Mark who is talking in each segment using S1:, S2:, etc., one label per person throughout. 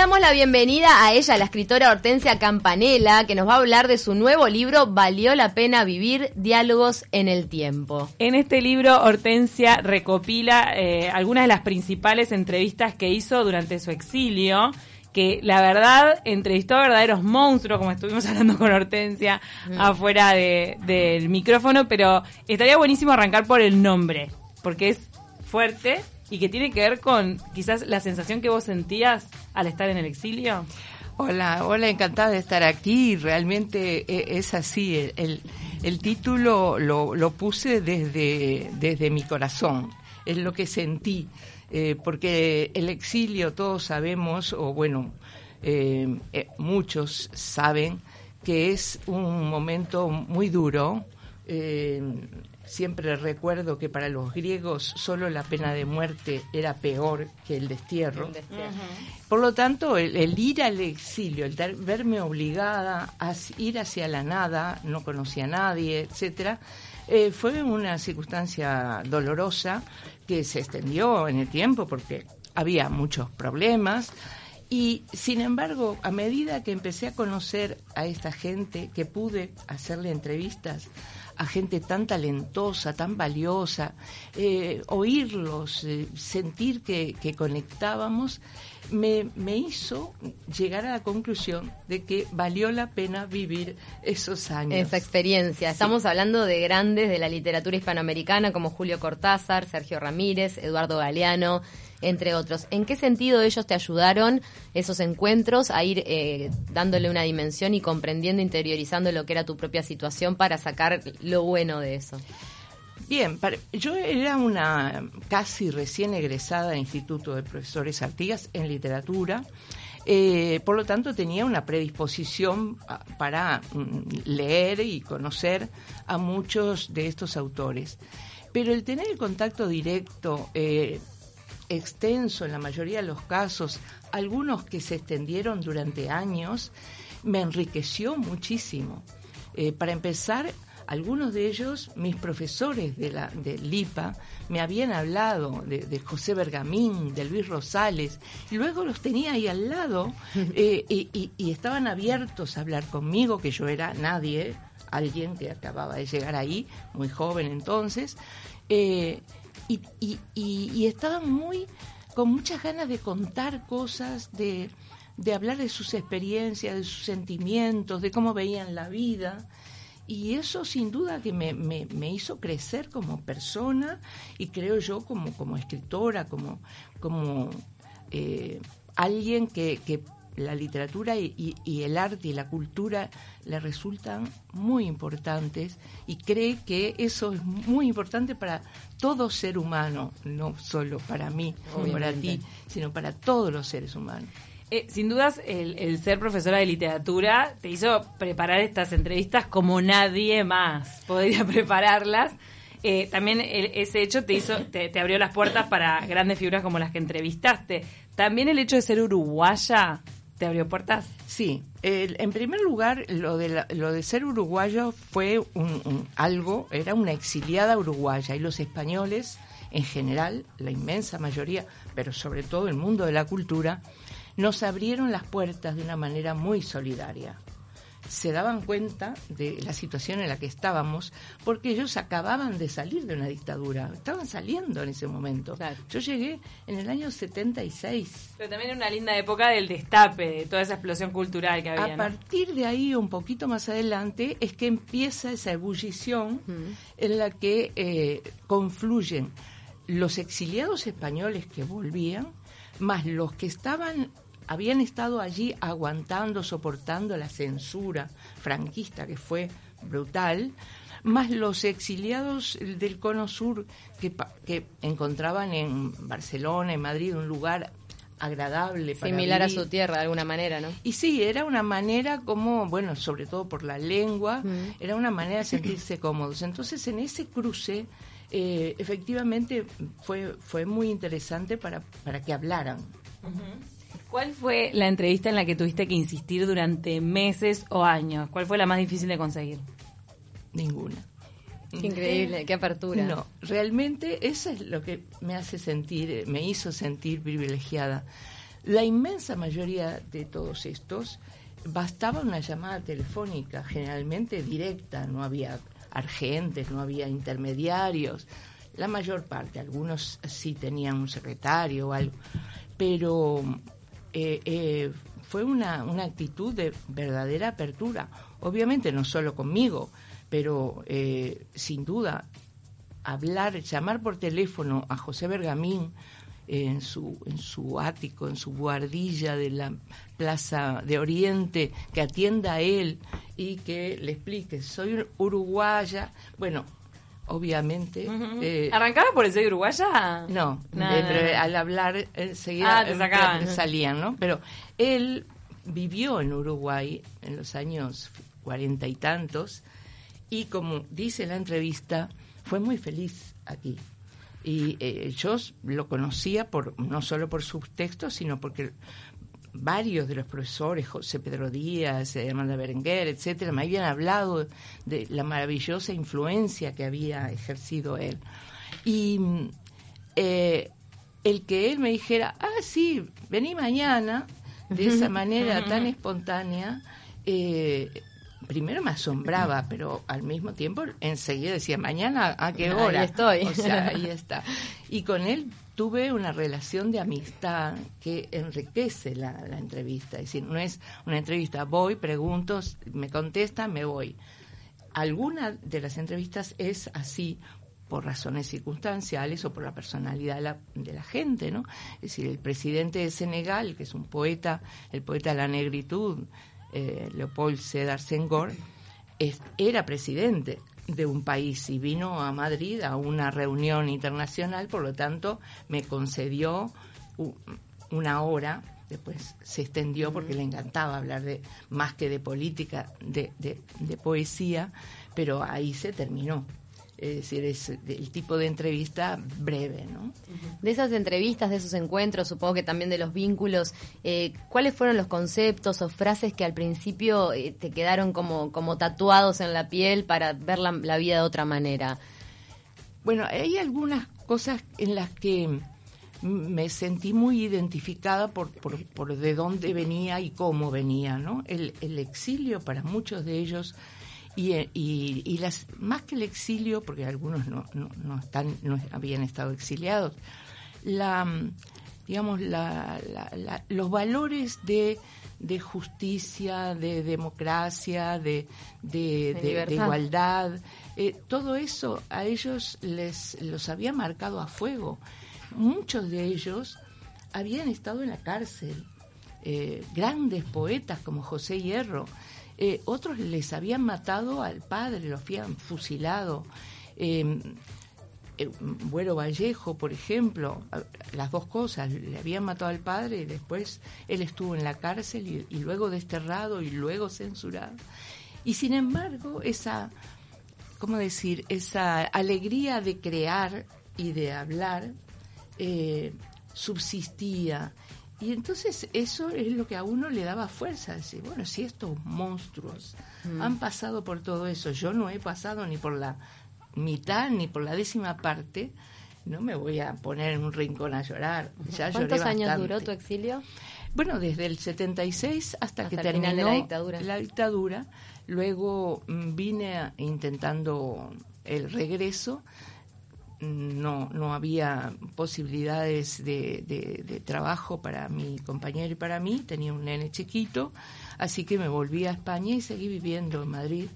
S1: damos la bienvenida a ella, la escritora Hortensia Campanella, que nos va a hablar de su nuevo libro Valió la pena vivir, diálogos en el tiempo.
S2: En este libro, Hortensia recopila eh, algunas de las principales entrevistas que hizo durante su exilio que la verdad entrevistó a verdaderos monstruos, como estuvimos hablando con Hortensia mm. afuera del micrófono, pero estaría buenísimo arrancar por el nombre, porque es fuerte y que tiene que ver con quizás la sensación que vos sentías al estar en el exilio.
S3: Hola, hola, encantada de estar aquí. Realmente e, es así. El, el título lo, lo, puse desde, desde mi corazón. Es lo que sentí. Eh, porque el exilio, todos sabemos, o bueno, eh, eh, muchos saben que es un momento muy duro. Siempre recuerdo que para los griegos solo la pena de muerte era peor que el destierro. Por lo tanto, el, ir al exilio, el verme obligada a ir hacia la nada, no conocía a nadie, etcétera, eh, fue una circunstancia dolorosa que se extendió en el tiempo porque había muchos problemas. Y sin embargo, a medida que empecé a conocer a esta gente, que pude hacerle entrevistas, a gente tan talentosa, tan valiosa, eh, oírlos, eh, sentir que, conectábamos, me, hizo llegar a la conclusión de que valió la pena vivir esos años.
S1: Esa experiencia. Estamos hablando de grandes de la literatura hispanoamericana como Julio Cortázar, Sergio Ramírez, Eduardo Galeano, entre otros. ¿En qué sentido ellos te ayudaron, esos encuentros, a ir eh, dándole una dimensión y comprendiendo, interiorizando lo que era tu propia situación para sacar lo bueno de eso?
S3: Bien, yo era una casi recién egresada del Instituto de Profesores Artigas en literatura. Eh, por lo tanto, tenía una predisposición para mm, leer y conocer a muchos de estos autores. Pero el tener el contacto directo eh, extenso en la mayoría de los casos, algunos que se extendieron durante años, me enriqueció muchísimo. Eh, para empezar, algunos de ellos, mis profesores de la de LIPA, me habían hablado de, José Bergamín, de Luis Rosales, y luego los tenía ahí al lado eh, y, estaban abiertos a hablar conmigo, que yo era nadie, alguien que acababa de llegar ahí, muy joven entonces. Eh, y, estaban muy con muchas ganas de contar cosas, de, hablar de sus experiencias, de sus sentimientos, de cómo veían la vida. Y eso sin duda que me, me, hizo crecer como persona y creo yo como, como escritora, como, como eh, alguien que la literatura y, el arte y la cultura le resultan muy importantes y cree que eso es muy importante para todo ser humano, no solo para mí o para ti, sino para todos los seres humanos.
S2: Eh, sin dudas, el, ser profesora de literatura te hizo preparar estas entrevistas como nadie más podría prepararlas. Eh, también ese hecho te hizo, te, abrió las puertas para grandes figuras como las que entrevistaste. También el hecho de ser uruguaya ¿Te abrió puertas?
S3: Sí. en primer lugar, lo de, lo de ser uruguayo fue un, algo, era una exiliada uruguaya y los españoles, en general, la inmensa mayoría, pero sobre todo el mundo de la cultura, nos abrieron las puertas de una manera muy solidaria se daban cuenta de la situación en la que estábamos, porque ellos acababan de salir de una dictadura, estaban saliendo en ese momento. Yo llegué en el año 76.
S2: Pero también era una linda época del destape, de toda esa explosión cultural que había.
S3: A partir de ahí, un poquito más adelante, es que empieza esa ebullición en la que eh, confluyen los exiliados españoles que volvían, más los que estaban habían estado allí aguantando, soportando la censura franquista que fue brutal, más los exiliados del cono sur que, que encontraban en Barcelona, en Madrid, un lugar agradable
S1: para similar a su tierra de alguna manera, ¿no?
S3: Y sí, era una manera como, bueno, sobre todo por la lengua, era una manera de sentirse cómodos. Entonces, en ese cruce, eh, efectivamente, fue fue muy interesante para para que hablaran.
S2: ¿Cuál fue la entrevista en la que tuviste que insistir durante meses o años? ¿Cuál fue la más difícil de conseguir?
S3: Ninguna.
S1: Qué increíble, qué apertura.
S3: No, realmente eso es lo que me hace sentir, me hizo sentir privilegiada. La inmensa mayoría de todos estos bastaba una llamada telefónica, generalmente directa, no había argentes, no había intermediarios. La mayor parte, algunos sí tenían un secretario o algo, pero eh, eh, fue una, una actitud de verdadera apertura. Obviamente no solo conmigo, pero eh, sin duda hablar, llamar por teléfono a José Bergamín en su, en su ático, en su guardilla de la Plaza de Oriente, que atienda a él y que le explique, soy uruguaya, bueno, obviamente.
S2: eh, ¿Arrancaba por el soy uruguaya?
S3: No, pero al hablar enseguida
S2: ah,
S3: salían, ¿no? Pero él vivió en Uruguay en los años cuarenta y tantos y como dice la entrevista, fue muy feliz aquí. Y eh, yo lo conocía por no solo por sus textos, sino porque varios de los profesores, José Pedro Díaz, eh, Amanda Berenguer, etcétera, me habían hablado de la maravillosa influencia que había ejercido él. Y eh, el que él me dijera, ah, sí, vení mañana, de esa manera tan espontánea, eh, primero me asombraba, pero al mismo tiempo enseguida decía, mañana, ¿a qué hora?
S1: Ahí estoy.
S3: O sea, ahí está. Y con él tuve una relación de amistad que enriquece la, entrevista. Es decir, no es una entrevista, voy, pregunto, me contesta, me voy. Alguna de las entrevistas es así por razones circunstanciales o por la personalidad de la, gente, ¿no? Es decir, el presidente de Senegal, que es un poeta, el poeta de la negritud, eh, Leopold Sedar Senghor, era presidente de un país y vino a Madrid a una reunión internacional, por lo tanto me concedió una hora, después se extendió porque le encantaba hablar de más que de política, de, de poesía, pero ahí se terminó es decir, es el tipo de entrevista breve, ¿no?
S1: De esas entrevistas, de esos encuentros, supongo que también de los vínculos, eh, ¿cuáles fueron los conceptos o frases que al principio eh, te quedaron como, como tatuados en la piel para ver la, vida de otra manera?
S3: Bueno, hay algunas cosas en las que me sentí muy identificada por, por, por de dónde venía y cómo venía, ¿no? El, el exilio para muchos de ellos y, y, las más que el exilio, porque algunos no, no, están, no habían estado exiliados, la, digamos, la, los valores de, de, justicia, de democracia, de, de, igualdad, eh, todo eso a ellos les los había marcado a fuego. Muchos de ellos habían estado en la cárcel, eh, grandes poetas como José Hierro, eh, otros les habían matado al padre, lo habían fusilado. Eh, Bueno Vallejo, por ejemplo, las dos cosas, le habían matado al padre y después él estuvo en la cárcel y, luego desterrado y luego censurado. Y sin embargo, esa, ¿cómo decir?, esa alegría de crear y de hablar eh, subsistía y entonces eso es lo que a uno le daba fuerza, decir, bueno, si estos monstruos mm. han pasado por todo eso, yo no he pasado ni por la mitad ni por la décima parte, no me voy a poner en un rincón a llorar. Ya
S1: ¿Cuántos años duró tu exilio?
S3: Bueno, desde el 76 hasta, que terminó
S1: la dictadura.
S3: la dictadura. Luego mm, vine intentando el regreso no, no había posibilidades de, de, trabajo para mi compañero y para mí, tenía un nene chiquito, así que me volví a España y seguí viviendo en Madrid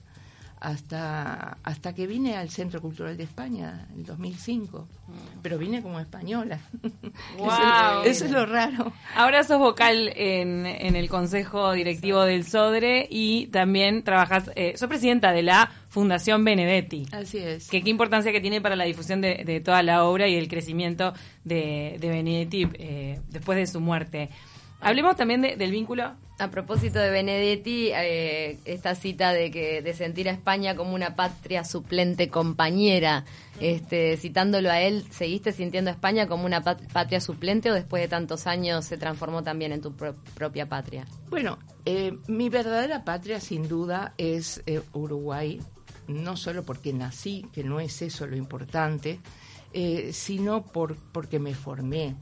S3: hasta, hasta que vine al Centro Cultural de España en 2005. Pero vine como española. eso, es lo raro.
S2: Ahora sos vocal en, en el Consejo Directivo del SODRE y también trabajas, eh, sos presidenta de la Fundación Benedetti.
S3: Así es.
S2: Que, qué importancia que tiene para la difusión de, de toda la obra y el crecimiento de, de Benedetti eh, después de su muerte. Hablemos también del vínculo.
S1: A propósito de Benedetti, eh, esta cita de que de sentir a España como una patria suplente compañera, este, citándolo a él, ¿seguiste sintiendo a España como una patria suplente o después de tantos años se transformó también en tu propia patria?
S3: Bueno, eh, mi verdadera patria sin duda es eh, Uruguay, no solo porque nací, que no es eso lo importante, sino por, porque me formé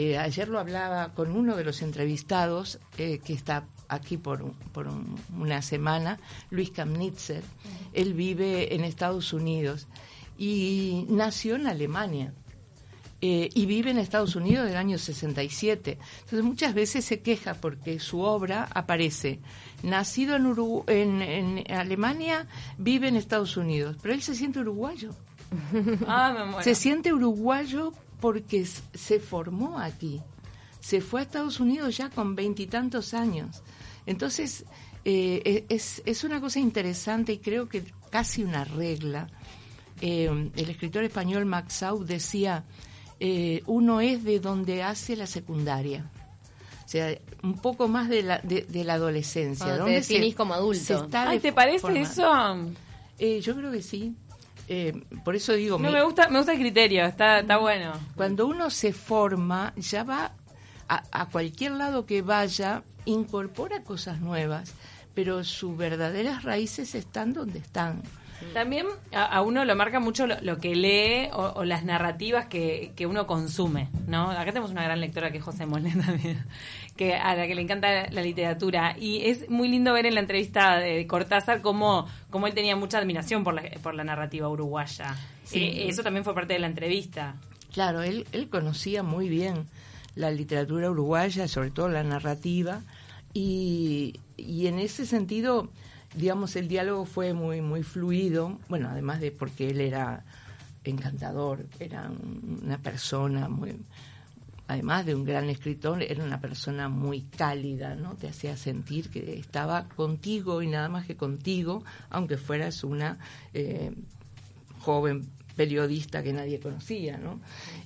S3: Eh, ayer lo hablaba con uno de los entrevistados eh, que está aquí por, por una semana, Luis Kamnitzer. Él vive en Estados Unidos y nació en Alemania. Eh, y vive en Estados Unidos del año 67. Entonces muchas veces se queja porque su obra aparece nacido en, en, Alemania, vive en Estados Unidos, pero él se siente uruguayo.
S2: Ah,
S3: se siente uruguayo porque se formó aquí. Se fue a Estados Unidos ya con veintitantos años. Entonces, eh, e, es, es, una cosa interesante y creo que casi una regla. Eh, el escritor español Max Sau decía, eh, uno es de donde hace la secundaria. O sea, un poco más de la, de, la adolescencia.
S1: ¿Dónde te definís como adulto.
S2: ¿te parece eso?
S3: yo creo que sí. Eh, por eso digo...
S2: No, me gusta, me gusta el criterio, está, está bueno.
S3: Cuando uno se forma, ya va a, cualquier lado que vaya, incorpora cosas nuevas, pero sus verdaderas raíces están donde están.
S2: También a, uno lo marca mucho lo, que lee o, las narrativas que, que, uno consume, ¿no? Acá tenemos una gran lectora que es José Molina también, que a la que le encanta la literatura. Y es muy lindo ver en la entrevista de Cortázar cómo, cómo él tenía mucha admiración por la, por la narrativa uruguaya. Sí. Eh, eso también fue parte de la entrevista.
S3: Claro, él, él conocía muy bien la literatura uruguaya, sobre todo la narrativa, y, y en ese sentido digamos, el diálogo fue muy, muy fluido, bueno, además de porque él era encantador, era una persona muy, además de un gran escritor, era una persona muy cálida, ¿no? Te hacía sentir que estaba contigo y nada más que contigo, aunque fueras una eh, joven periodista que nadie conocía, ¿no?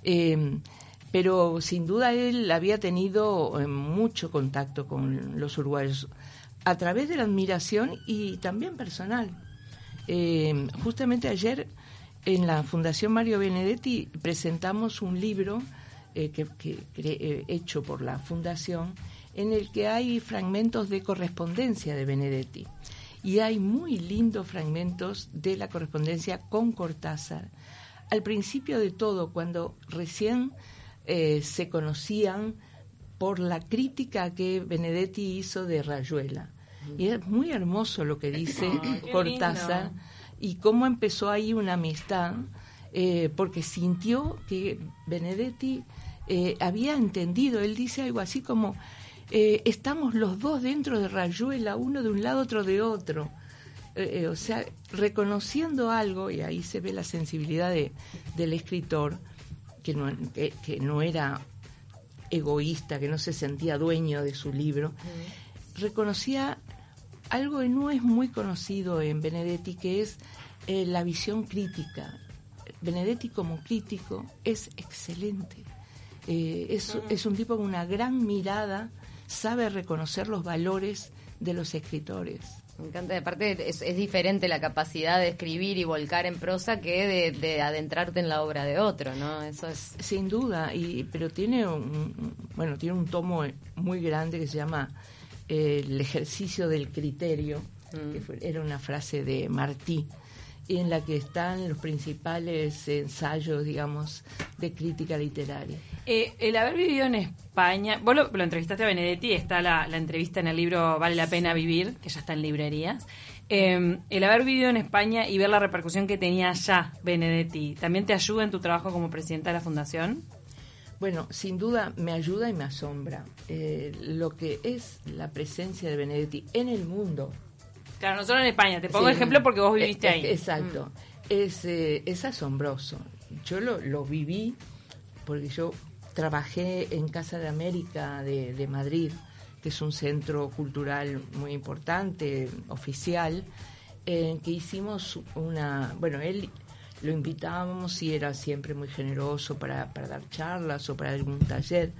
S3: Eh, pero sin duda él había tenido eh, mucho contacto con los uruguayos a través de la admiración y también personal. Eh, justamente ayer en la Fundación Mario Benedetti presentamos un libro eh, que, eh, hecho por la Fundación en el que hay fragmentos de correspondencia de Benedetti y hay muy lindos fragmentos de la correspondencia con Cortázar. Al principio de todo, cuando recién se conocían por la crítica que Benedetti hizo de Rayuela. Y es muy hermoso lo que dice Cortázar y cómo empezó ahí una amistad, eh, porque sintió que Benedetti eh, había entendido, él dice algo así como, eh, estamos los dos dentro de Rayuela, uno de un lado, otro de otro. o sea, reconociendo algo, y ahí se ve la sensibilidad de, del escritor, que no, que no era egoísta, que no se sentía dueño de su libro, reconocía algo que no es muy conocido en Benedetti, que es eh, la visión crítica. Benedetti como crítico es excelente. Eh, es, es, un tipo con una gran mirada, sabe reconocer los valores de los escritores.
S1: Me encanta, aparte es, es diferente la capacidad de escribir y volcar en prosa que de, adentrarte en la obra de otro, ¿no? Eso es
S3: sin duda, y pero tiene un, bueno tiene un tomo muy grande que se llama El ejercicio del criterio, que mm. era una frase de Martí, en la que están los principales ensayos, digamos, de crítica literaria.
S2: Eh, el haber vivido en España, vos lo, entrevistaste a Benedetti, está la, entrevista en el libro Vale la pena vivir, que ya está en librerías. Eh, el haber vivido en España y ver la repercusión que tenía allá Benedetti, ¿también te ayuda en tu trabajo como presidenta de la fundación?
S3: Bueno, sin duda me ayuda y me asombra eh, lo que es la presencia de Benedetti en el mundo,
S2: Claro, no solo en España. Te pongo ejemplo porque vos viviste ahí.
S3: Exacto. Mm. Es, eh, es asombroso. Yo lo, lo viví porque yo trabajé en Casa de América de, de Madrid, que es un centro cultural muy importante, oficial, en que hicimos una, bueno, él lo invitábamos y era siempre muy generoso para, para dar charlas o para algún taller,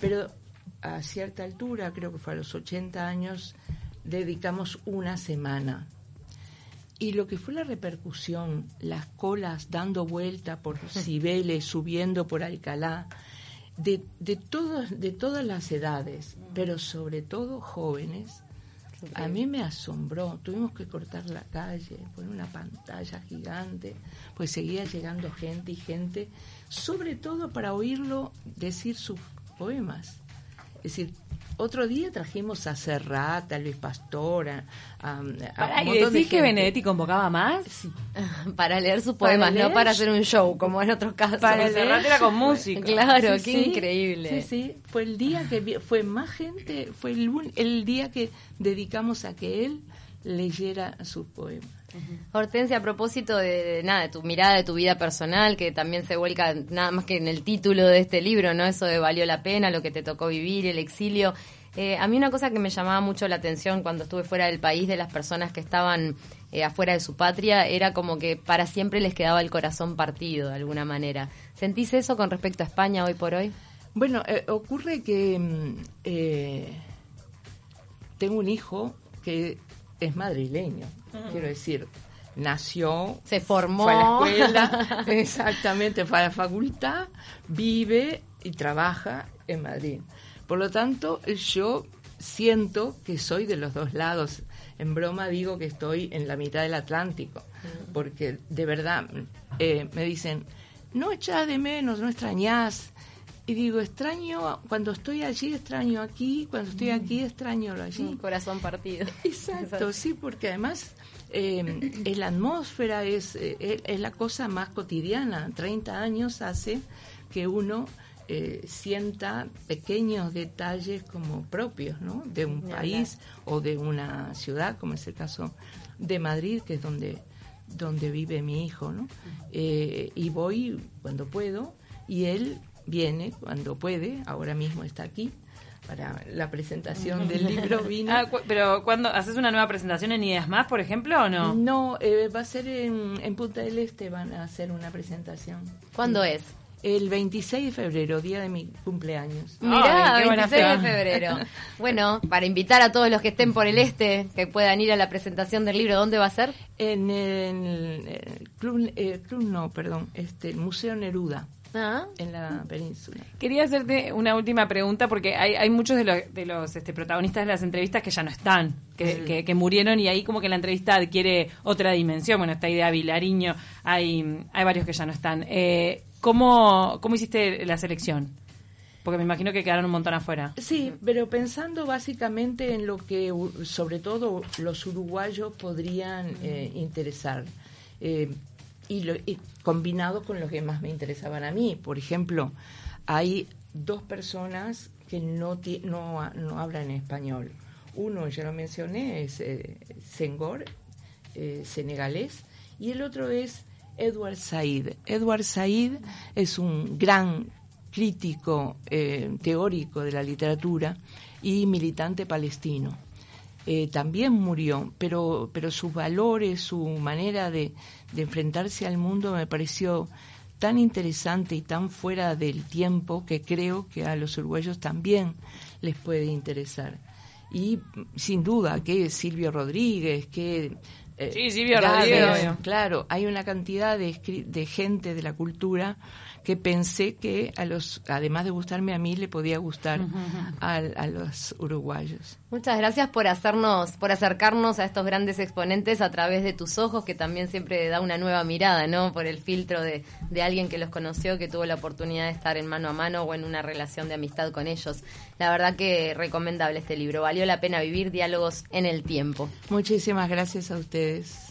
S3: pero a cierta altura, creo que fue a los 80 años, dedicamos una semana. Y lo que fue la repercusión, las colas dando vuelta por Cibeles, subiendo por Alcalá, de, de, todos, de todas las edades, pero sobre todo jóvenes, a mí me asombró. Tuvimos que cortar la calle, poner una pantalla gigante, pues seguía llegando gente y gente, sobre todo para oírlo decir sus poemas. Es decir, otro día trajimos a Serrat, a Luis Pastor, a, a,
S2: a ¿Y decís que Benedetti convocaba más?
S1: Para leer sus poemas, no para hacer un show, como en otros casos.
S2: Para Serrat era con música.
S1: Claro, qué increíble.
S3: Sí, sí, fue el día que fue más gente, fue el, el día que dedicamos a que él leyera sus poemas.
S1: Hortensia, a propósito de, nada, de tu mirada, de tu vida personal, que también se vuelca nada más que en el título de este libro, ¿no? Eso de valió la pena, lo que te tocó vivir, el exilio. Eh, a mí una cosa que me llamaba mucho la atención cuando estuve fuera del país de las personas que estaban eh, afuera de su patria era como que para siempre les quedaba el corazón partido de alguna manera. ¿Sentís eso con respecto a España hoy por hoy?
S3: Bueno, eh, ocurre que mm, tengo un hijo que es madrileño, quiero decir, nació,
S1: se formó,
S3: fue a la escuela, exactamente, fue a la facultad, vive y trabaja en Madrid. Por lo tanto, yo siento que soy de los dos lados. En broma digo que estoy en la mitad del Atlántico, porque de verdad eh, me dicen, no echas de menos, no extrañas y digo, extraño, cuando estoy allí extraño aquí, cuando estoy mm. aquí extraño allí.
S1: Un corazón partido.
S3: Exacto, sí, porque además eh, la atmósfera es, eh, es la cosa más cotidiana. 30 años hace que uno eh, sienta pequeños detalles como propios ¿no? de un país o de una ciudad, como es el caso de Madrid, que es donde, donde vive mi hijo. ¿no? Eh, y voy cuando puedo y él viene cuando puede, ahora mismo está aquí para la presentación del libro vino.
S2: Ah, pero cuando haces una nueva presentación en Ideas Más, por ejemplo, o no?
S3: No, eh, va a ser en, en, Punta del Este, van a hacer una presentación.
S1: ¿Cuándo es?
S3: El 26 de febrero, día de mi cumpleaños.
S1: Mirá, 26 de febrero. bueno, para invitar a todos los que estén por el este, que puedan ir a la presentación del libro, ¿dónde va a ser?
S3: En el, club, eh, club, no, perdón, este, el Museo Neruda. Ah. en la península.
S2: Quería hacerte una última pregunta porque hay, hay muchos de los, de los este, protagonistas de las entrevistas que ya no están, que, que, murieron y ahí como que la entrevista adquiere otra dimensión. Bueno, esta idea Vilariño, hay, hay varios que ya no están. Eh, ¿cómo, ¿Cómo hiciste la selección? Porque me imagino que quedaron un montón afuera.
S3: Sí, pero pensando básicamente en lo que sobre todo los uruguayos podrían eh, interesar. Eh, y, combinado con lo que más me interesaban a mí. Por ejemplo, hay dos personas que no, no, no hablan español. Uno, ya lo mencioné, es eh, Senghor, eh, senegalés, y el otro es Edward Said. Edward Said es un gran crítico eh, teórico de la literatura y militante palestino. Eh, también murió, pero, pero sus valores, su manera de, enfrentarse al mundo me pareció tan interesante y tan fuera del tiempo que creo que a los uruguayos también les puede interesar. Y sin duda que Silvio Rodríguez, que...
S2: Eh, sí, Silvio Rodríguez.
S3: Claro, hay una cantidad de, de gente de la cultura que pensé que a los, además de gustarme a mí, le podía gustar a, a, los uruguayos.
S1: Muchas gracias por hacernos, por acercarnos a estos grandes exponentes a través de tus ojos, que también siempre da una nueva mirada, ¿no? Por el filtro de, de alguien que los conoció, que tuvo la oportunidad de estar en mano a mano o en una relación de amistad con ellos. La verdad que recomendable este libro. Valió la pena vivir diálogos en el tiempo.
S3: Muchísimas gracias a ustedes. Entonces,